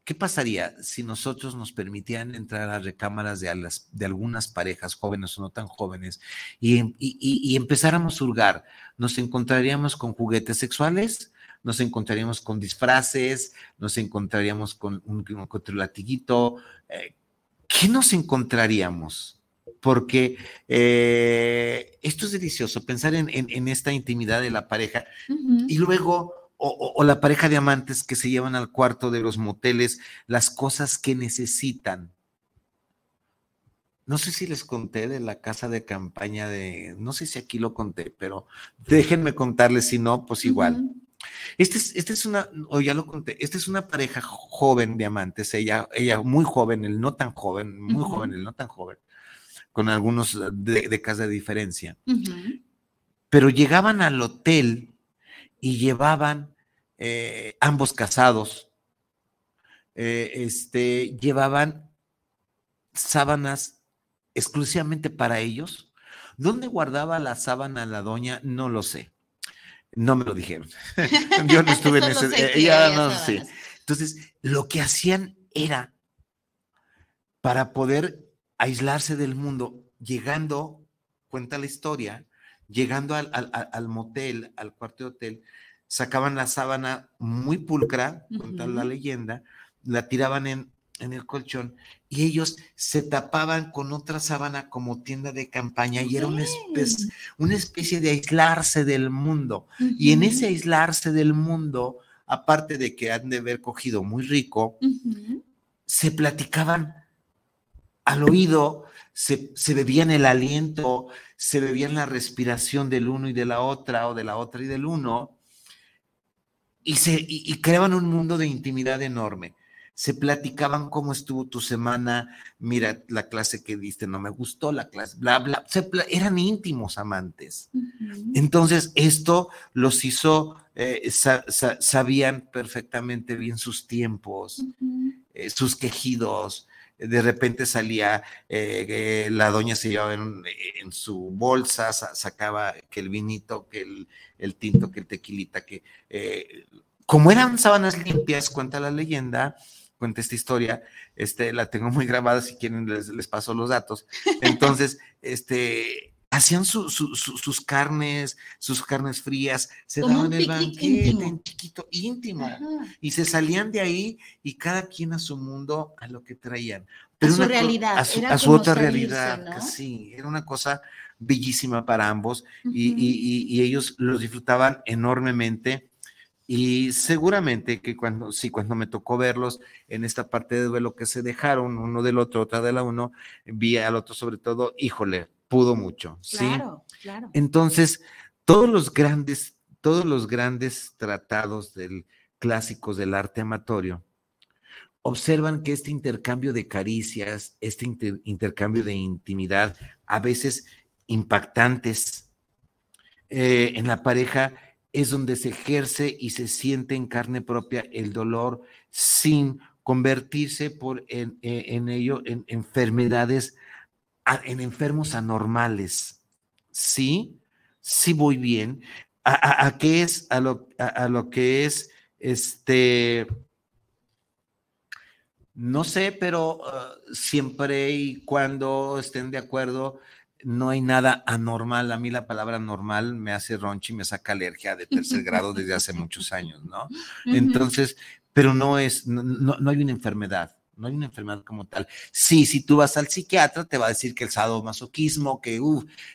¿Qué pasaría si nosotros nos permitieran entrar a recámaras de, de algunas parejas, jóvenes o no tan jóvenes, y, y, empezáramos a hurgar? ¿Nos encontraríamos con juguetes sexuales? ¿Nos encontraríamos con disfraces? ¿Nos encontraríamos con un, un latiguito? Eh, ¿Qué nos encontraríamos? Porque eh, esto es delicioso, pensar en, esta intimidad de la pareja y luego o, la pareja de amantes que se llevan al cuarto de los moteles las cosas que necesitan. No sé si les conté de la casa de campaña de, no sé si aquí lo conté, pero déjenme contarles, si no, pues igual. Este es, este es una, o ya lo conté, esta es una pareja joven de amantes, ella, ella muy joven, el no tan joven, muy joven, el no tan joven, con algunos décadas de diferencia. Pero llegaban al hotel y llevaban eh, ambos casados, eh, este, llevaban sábanas exclusivamente para ellos. ¿Dónde guardaba la sábana la doña? No lo sé. No me lo dijeron. [laughs] Yo no estuve en ese. Ella no sé. Entonces, lo que hacían era para poder aislarse del mundo, llegando, cuenta la historia, llegando al, al motel, al cuarto de hotel, sacaban la sábana muy pulcra, cuenta la leyenda, la tiraban en, en, el colchón y ellos se tapaban con otra sábana como tienda de campaña y era una especie, una especie de aislarse del mundo. Y en ese aislarse del mundo, aparte de que han de haber cogido muy rico, se platicaban al oído, se, se, bebían el aliento, se bebían la respiración del uno y de la otra, o de la otra y del uno, y, se, y, creaban un mundo de intimidad enorme. se platicaban cómo estuvo tu semana, mira la clase que diste, no me gustó la clase, bla, bla, eran íntimos amantes. Entonces, esto los hizo, eh, sabían perfectamente bien sus tiempos, eh, sus quejidos, de repente salía, eh, la doña se llevaba en, su bolsa, sacaba que el vinito, que el, tinto, que el tequilita, que como eran sábanas limpias, cuenta la leyenda, cuenta esta historia, este, la tengo muy grabada, si quieren les, paso los datos. Entonces, este, hacían sus carnes, sus carnes frías, se daban el banquete en chiquito, íntimo, y se salían de ahí y cada quien a su mundo, a lo que traían. Pero a su realidad. A su, otra realidad, sí, era una cosa bellísima para ambos y ellos los disfrutaban enormemente y seguramente que cuando, sí, cuando me tocó verlos en esta parte de duelo que se dejaron uno del otro, otra de la uno, vi al otro sobre todo, híjole, pudo mucho, ¿sí? Claro, claro. Entonces, todos los grandes, todos los grandes tratados del clásicos del arte amatorio observan que este intercambio de caricias, este intercambio de intimidad, a veces impactantes eh, en la pareja, es donde se ejerce y se siente en carne propia el dolor sin convertirse por en, eh, ello en enfermedades, en enfermos anormales. ¿Sí? Sí voy bien. ¿A, qué es? A lo, a lo que es este no sé, pero uh, siempre y cuando estén de acuerdo, no hay nada anormal. A mí la palabra normal me hace ronchi, me saca alergia de tercer [laughs] grado desde hace muchos años, ¿no? Entonces, pero no es, no, no, hay una enfermedad. No hay una enfermedad como tal. Sí, si tú vas al psiquiatra, te va a decir que el sadomasoquismo, que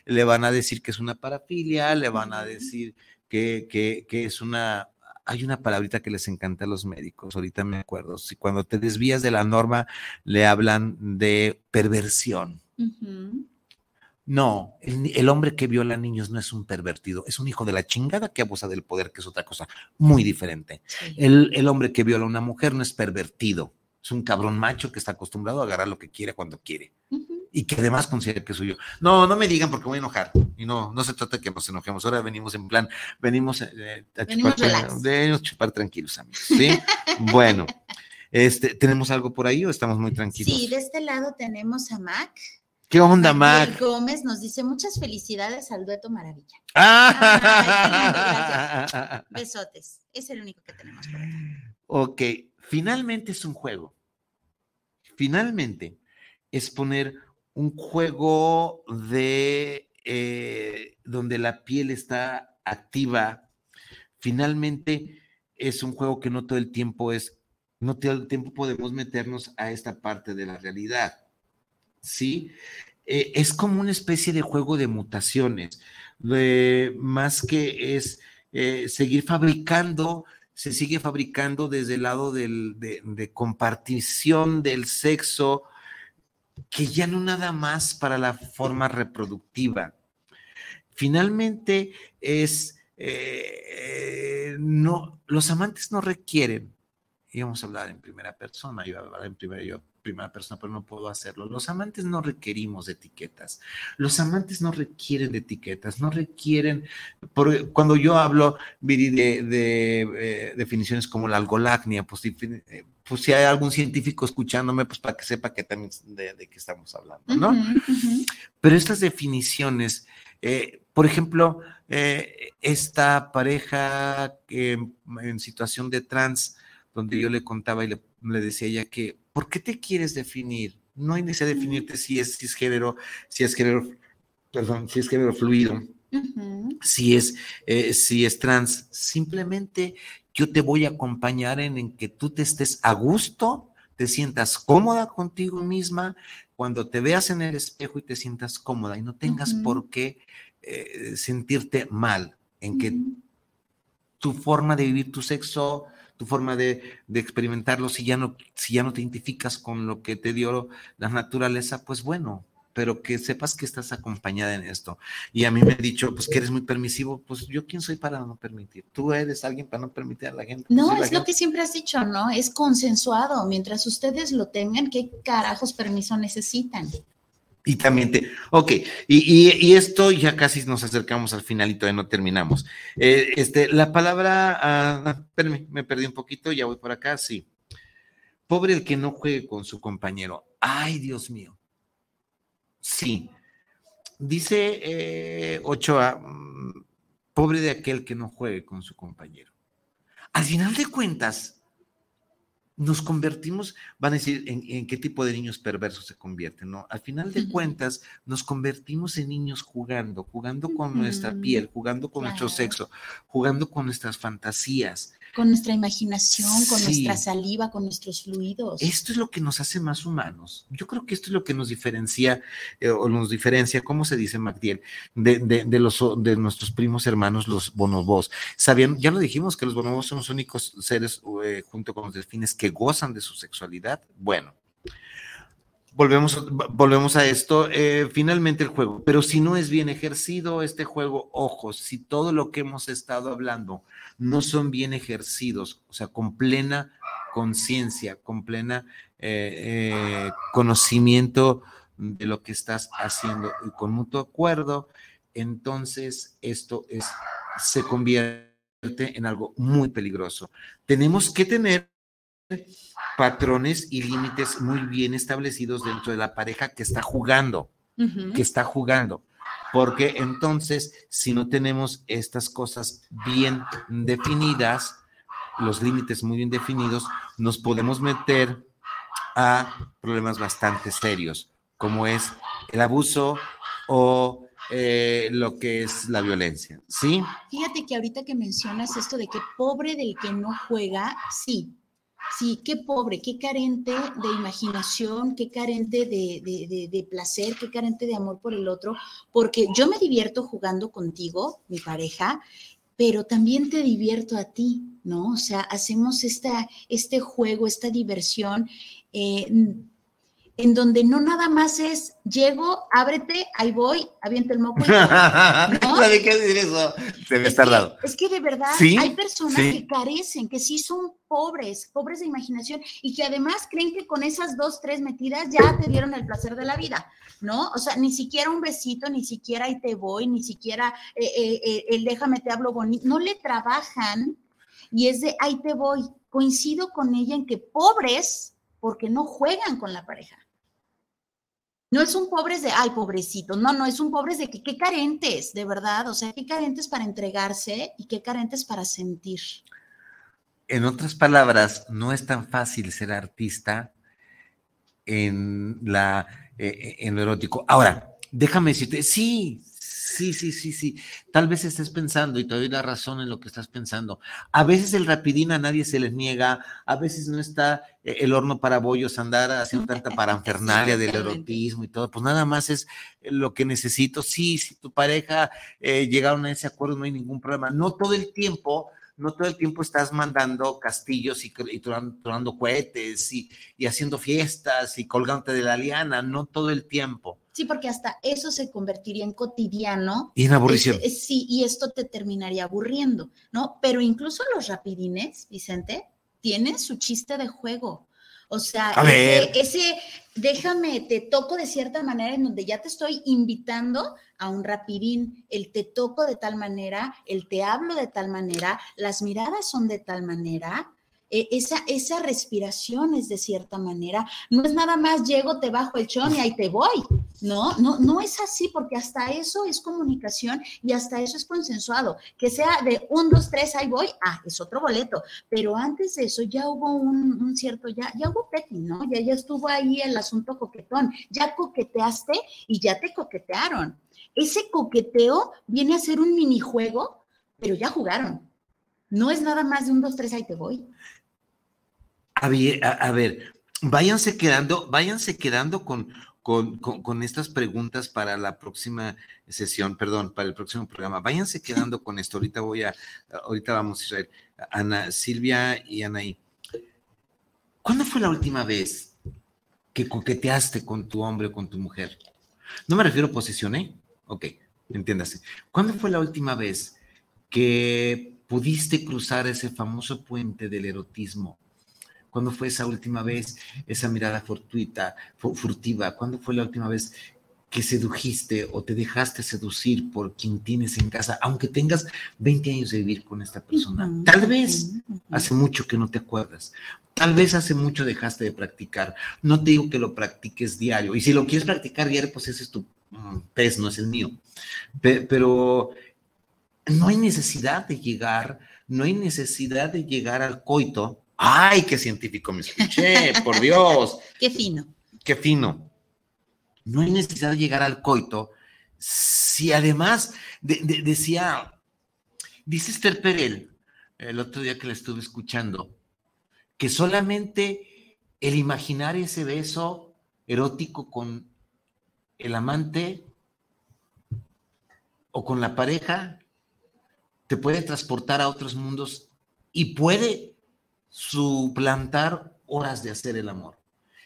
le van a decir que es una parafilia, le van a decir que, que, que es una hay una palabrita que les encanta a los médicos, ahorita me acuerdo, si cuando te desvías de la norma le hablan de perversión. No, el, hombre que viola niños no es un pervertido, es un hijo de la chingada que abusa del poder, que es otra cosa muy diferente. El, hombre que viola a una mujer no es pervertido, es un cabrón macho que está acostumbrado a agarrar lo que quiere cuando quiere. Y que además considera que es suyo. No, no me digan porque voy a enojar. Y no, no se trata de que nos enojemos. Ahora venimos en plan, venimos eh, a chupar, chupar tranquilos, amigos. ¿sí? [laughs] bueno, este, ¿tenemos algo por ahí o estamos muy tranquilos? Sí, de este lado tenemos a Mac ¿Qué onda, Mac? Gómez nos dice muchas felicidades al dueto Maravilla. [laughs] Ah. Besotes. Es el único que tenemos por Ok, finalmente es un juego. Finalmente es poner un juego de eh, donde la piel está activa. Finalmente es un juego que no todo el tiempo es, no todo el tiempo podemos meternos a esta parte de la realidad ¿sí? Eh, es como una especie de juego de mutaciones, más que es eh, seguir fabricando, se sigue fabricando desde el lado de, compartición del sexo, que ya no nada más para la forma reproductiva. Finalmente es, eh, no, los amantes no requieren, íbamos a hablar en primera persona, iba a hablar en primera yo, primera persona, pero no puedo hacerlo. Los amantes no requerimos de etiquetas. Los amantes no requieren de etiquetas, no requieren, por, cuando yo hablo, Viri, de, eh, definiciones como la algolagnia, pues, eh, pues, si hay algún científico escuchándome, pues para que sepa que también de, qué estamos hablando, ¿no? Pero estas definiciones, eh, por ejemplo, esta pareja en situación de trans, donde yo le contaba y le, le decía ella que ¿por qué te quieres definir? No hay necesidad de definirte si es cisgénero, si es género, perdón, si es género fluido, si, es, eh, si es trans. Simplemente yo te voy a acompañar en, que tú te estés a gusto, te sientas cómoda contigo misma, cuando te veas en el espejo y te sientas cómoda y no tengas por qué eh, sentirte mal en que tu forma de vivir tu sexo tu forma de, experimentarlo, si ya, no, si ya no te identificas con lo que te dio la naturaleza, pues bueno, pero que sepas que estás acompañada en esto. Y a mí me ha dicho, pues que eres muy permisivo, pues yo quién soy para no permitir. Tú eres alguien para no permitir a la gente. No, es lo que siempre has dicho, ¿no? Es consensuado. Mientras ustedes lo tengan, ¿qué carajos permiso necesitan? Y también te, ok, y, esto ya casi nos acercamos al final y no terminamos. Eh, este, la palabra, espérame, me perdí un poquito, ya voy por acá, sí. Pobre el que no juegue con su compañero. Ay, Dios mío. Sí. Dice eh, Ochoa, mm, pobre de aquel que no juegue con su compañero. Al final de cuentas, nos convertimos, van a decir, ¿en, qué tipo de niños perversos se convierten? ¿no? Al final de cuentas, nos convertimos en niños jugando, jugando con nuestra piel, jugando con nuestro sexo, jugando con nuestras fantasías. Con nuestra imaginación, con nuestra saliva, con nuestros fluidos. Esto es lo que nos hace más humanos. Yo creo que esto es lo que nos diferencia, eh, o nos diferencia, ¿cómo se dice, Magdiel? De, de, los, de nuestros primos hermanos, los bonobos. Sabían, ya lo dijimos, que los bonobos son los únicos seres, eh, junto con los delfines, que gozan de su sexualidad. Bueno, volvemos, volvemos a esto. Eh, finalmente el juego, pero si no es bien ejercido este juego, ojos, si todo lo que hemos estado hablando no son bien ejercidos, o sea, con plena conciencia, con plena eh, eh, conocimiento de lo que estás haciendo y con mutuo acuerdo, entonces esto es, se convierte en algo muy peligroso. Tenemos que tener patrones y límites muy bien establecidos dentro de la pareja que está jugando, que está jugando. Porque entonces, si no tenemos estas cosas bien definidas, los límites muy bien definidos, nos podemos meter a problemas bastante serios, como es el abuso o eh, lo que es la violencia, ¿sí? Fíjate que ahorita que mencionas esto de que pobre del que no juega, sí, Sí, qué pobre, qué carente de imaginación, qué carente de, placer, qué carente de amor por el otro, porque yo me divierto jugando contigo, mi pareja, pero también te divierto a ti, ¿no? O sea, hacemos esta, este juego, esta diversión. Eh, en donde no nada más es llego, ábrete, ahí voy, aviento el moco. Y [laughs] ¿no? ¿De qué decir eso? Debe estar dado. Es que de verdad hay personas que carecen, que sí son pobres, pobres de imaginación y que además creen que con esas dos, tres metidas ya te dieron el placer de la vida, ¿no? O sea, ni siquiera un besito, ni siquiera ahí te voy, ni siquiera eh, eh, eh, el déjame te hablo bonito, no le trabajan y es de ahí te voy. Coincido con ella en que pobres porque no juegan con la pareja. No es un pobres de, ay, pobrecito, no, no, es un pobres de que qué carentes, de verdad, o sea, qué carentes para entregarse y qué carentes para sentir. En otras palabras, no es tan fácil ser artista en, la, eh, eh, en lo erótico. Ahora, déjame decirte, sí, Sí, sí, sí, sí. Tal vez estés pensando y te doy la razón en lo que estás pensando. A veces el rapidín a nadie se les niega, a veces no está eh, el horno para bollos andar haciendo tanta [laughs] paranfernalia del erotismo y todo. Pues nada más es lo que necesito. Sí, si tu pareja eh, llegaron a ese acuerdo, no hay ningún problema. No todo el tiempo no todo el tiempo estás mandando castillos y, y tronando cohetes y, y, haciendo fiestas y colgante de la liana, no todo el tiempo. Sí, porque hasta eso se convertiría en cotidiano. Y en aburrición. sí, y esto te terminaría aburriendo, ¿no? Pero incluso los rapidines, Vicente, tienen su chiste de juego. O sea, ese, déjame, te toco de cierta manera en donde ya te estoy invitando a un rapidín, el te toco de tal manera, el te hablo de tal manera, las miradas son de tal manera, e, esa, esa respiración es de cierta manera, no es nada más llego, te bajo el chón y ahí te voy, no, no, no es así, porque hasta eso es comunicación y hasta eso es consensuado, que sea de un, dos, tres, ahí voy, ah, es otro boleto, pero antes de eso ya hubo un, cierto, ya, ya hubo petting, ¿no? Ya, ya estuvo ahí el asunto coquetón, ya coqueteaste y ya te coquetearon. Ese coqueteo viene a ser un minijuego, pero ya jugaron. No es nada más de un, dos, tres, ahí te voy. A ver, váyanse quedando, váyanse quedando con, con, estas preguntas para la próxima sesión, perdón, para el próximo programa. Váyanse quedando con esto. Ahorita voy a, ahorita vamos a ver, Ana, Silvia y Anaí. ¿Cuándo fue la última vez que coqueteaste con tu hombre o con tu mujer? No me refiero a posicioné. Ok, entiéndase. ¿Cuándo fue la última vez que pudiste cruzar ese famoso puente del erotismo? ¿Cuándo fue esa última vez esa mirada fortuita, furtiva? ¿Cuándo fue la última vez que sedujiste o te dejaste seducir por quien tienes en casa, aunque tengas 20 años de vivir con esta persona. Tal vez hace mucho que no te acuerdas. Tal vez hace mucho dejaste de practicar. No te digo que lo practiques diario. Y si lo quieres practicar diario, pues ese es tu mm, pez, no es el mío. Pero no hay necesidad de llegar, no hay necesidad de llegar al coito. ¡Ay, qué científico me escuché! Por Dios. [laughs] Qué fino. Qué fino no hay necesidad de llegar al coito si además decía, dice Esther Perel, el otro día que la estuve escuchando, que solamente el imaginar ese beso erótico con el amante o con la pareja te puede transportar a otros mundos y puede suplantar horas de hacer el amor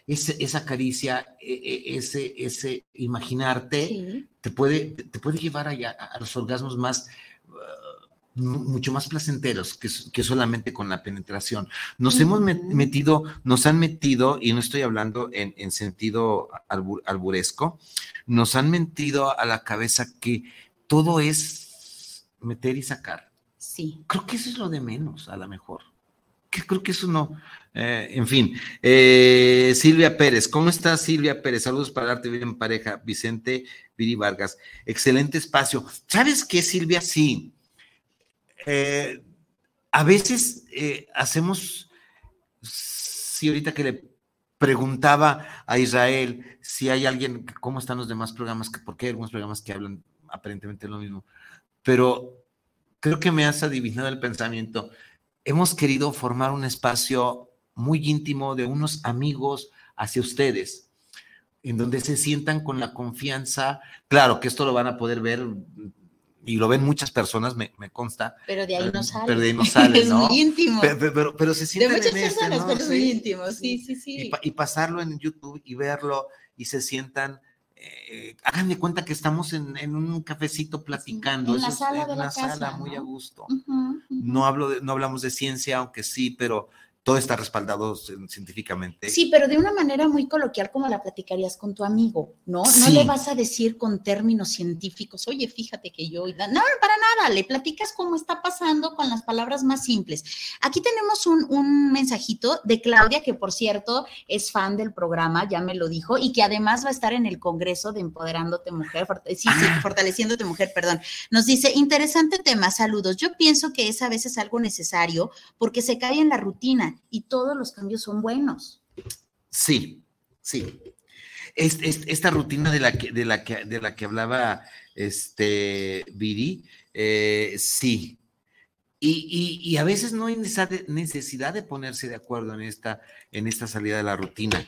esa caricia, e, e, ese, ese imaginarte, te, puede, te puede llevar allá a los orgasmos más, uh, mucho más placenteros que, solamente con la penetración. Nos hemos metido, nos han metido, y no estoy hablando en, sentido alburesco, nos han metido a la cabeza que todo es meter y sacar. Sí. Creo que eso es lo de menos, a lo mejor. Creo que eso no, eh, en fin, eh, Silvia Pérez, ¿cómo estás Silvia Pérez? Saludos para darte bien en pareja, Vicente Viri Vargas. Excelente espacio. ¿Sabes qué, Silvia? Sí. Eh, a veces hacemos, sí, ahorita que le preguntaba a Israel si hay alguien, cómo están los demás programas, porque hay algunos programas que hablan aparentemente lo mismo, pero creo que me has adivinado el pensamiento. Hemos querido formar un espacio muy íntimo de unos amigos hacia ustedes, en donde se sientan con la confianza. Claro que esto lo van a poder ver y lo ven muchas personas, me, consta. Pero de ahí no sale. Pero de ahí no [laughs] sale, es muy íntimo. Pero, pero, se sienten de muchas en este, personas, pero es muy íntimo, sí, sí, sí. Y, pasarlo en YouTube y verlo y se sientan, eh, hagan de cuenta que estamos en, un cafecito platicando. en la sala, de la sala muy a gusto. No, hablo de, no hablamos de ciencia, aunque sí, pero todo está respaldado científicamente. Sí, pero de una manera muy coloquial como la platicarías con tu amigo, ¿no? No le vas a decir con términos científicos, oye, fíjate que yo... No, para nada, le platicas cómo está pasando con las palabras más simples. Aquí tenemos un, mensajito de Claudia, que por cierto es fan del programa, ya me lo dijo, y que además va a estar en el Congreso de Empoderándote Mujer, sí, sí, ah. Fortaleciéndote Mujer, perdón. Nos dice, interesante tema, saludos. Yo pienso que es a veces algo necesario porque se cae en la rutina y todos los cambios son buenos. Sí, sí. esta rutina de la que, de la que, de la que hablaba este Viri, eh, sí. Y, a veces no hay necesidad de ponerse de acuerdo en esta, en esta salida de la rutina.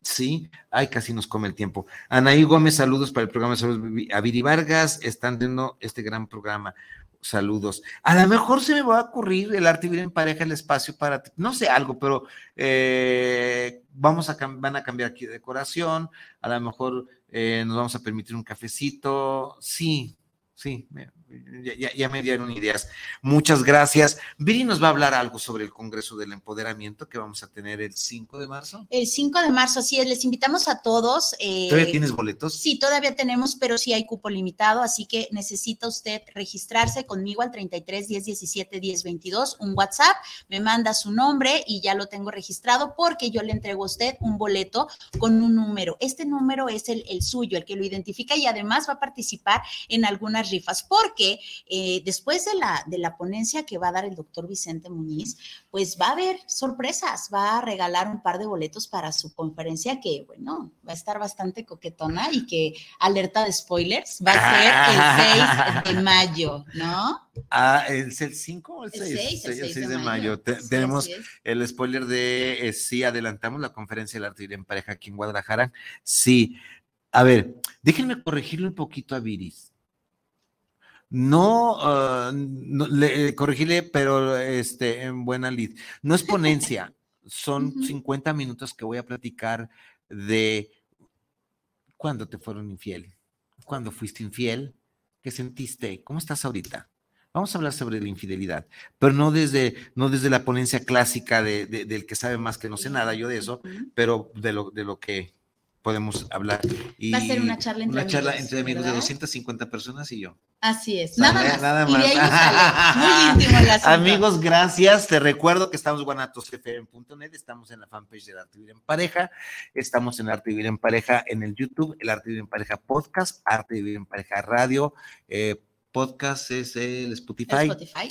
Sí, ay, casi nos come el tiempo. Anaí Gómez, saludos para el programa de A Viri Vargas, están dando este gran programa. Saludos. A lo mejor se me va a ocurrir el arte vivir en pareja el espacio para, no sé, algo, pero eh, vamos a, van a cambiar aquí de decoración, a lo mejor eh, nos vamos a permitir un cafecito. Sí, sí, ya, me dieron ideas. Muchas gracias. Viri nos va a hablar algo sobre el Congreso del Empoderamiento que vamos a tener el 5 de marzo. El 5 de marzo, sí, les invitamos a todos. Eh, ¿Todavía tienes boletos? Sí, todavía tenemos, pero sí hay cupo limitado, así que necesita usted registrarse conmigo al 33 10 17 10 22, un WhatsApp, me manda su nombre y ya lo tengo registrado porque yo le entrego a usted un boleto con un número. Este número es el, el suyo, el que lo identifica y además va a participar en algunas rifas, porque eh, después de la, de la ponencia que va a dar el doctor Vicente Muñiz, pues va a haber sorpresas, va a regalar un par de boletos para su conferencia que, bueno, va a estar bastante coquetona y que, alerta de spoilers, va a ser el 6 de mayo, ¿no? Ah, ¿es el 5 o el 6? El 6, de, mayo. tenemos el spoiler de, eh, sí, adelantamos la conferencia del arte en pareja aquí en Guadalajara. Sí. A ver, déjenme corregirle un poquito a Viris no, uh, le, corregirle, pero este, en buena lid. No es ponencia, son 50 minutos que voy a platicar de ¿Cuándo te fueron infiel? ¿Cuándo fuiste infiel? ¿Qué sentiste? ¿Cómo estás ahorita? Vamos a hablar sobre la infidelidad, pero no desde, no desde la ponencia clásica de, del que sabe más que no sé nada, yo de eso, pero de lo, de lo que podemos hablar. Y Va a ser una charla entre una charla entre amigos de 250 personas y yo. Así es, nada más. Nada más. Y de ahí Muy [laughs] íntimo el Amigos, gracias. Te recuerdo que estamos guanatosfm.net, estamos en la fanpage del Arte Vivir en Pareja, estamos en Arte Vivir en Pareja en el YouTube, el Arte Vivir en Pareja Podcast, Arte Vivir en Pareja Radio, eh, podcast es el Spotify. Spotify.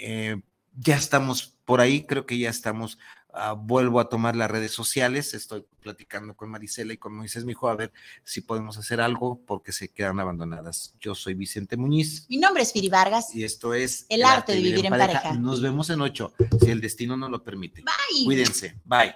Eh, ya estamos por ahí, creo que ya estamos Ah, vuelvo a tomar las redes sociales, estoy platicando con Marisela y con Moisés, mi hijo, a ver si podemos hacer algo porque se quedan abandonadas. Yo soy Vicente Muñiz. Mi nombre es Firi Vargas. Y esto es El, arte, de vivir, en, pareja. Nos vemos en ocho, si el destino no lo permite. Bye. Cuídense. Bye.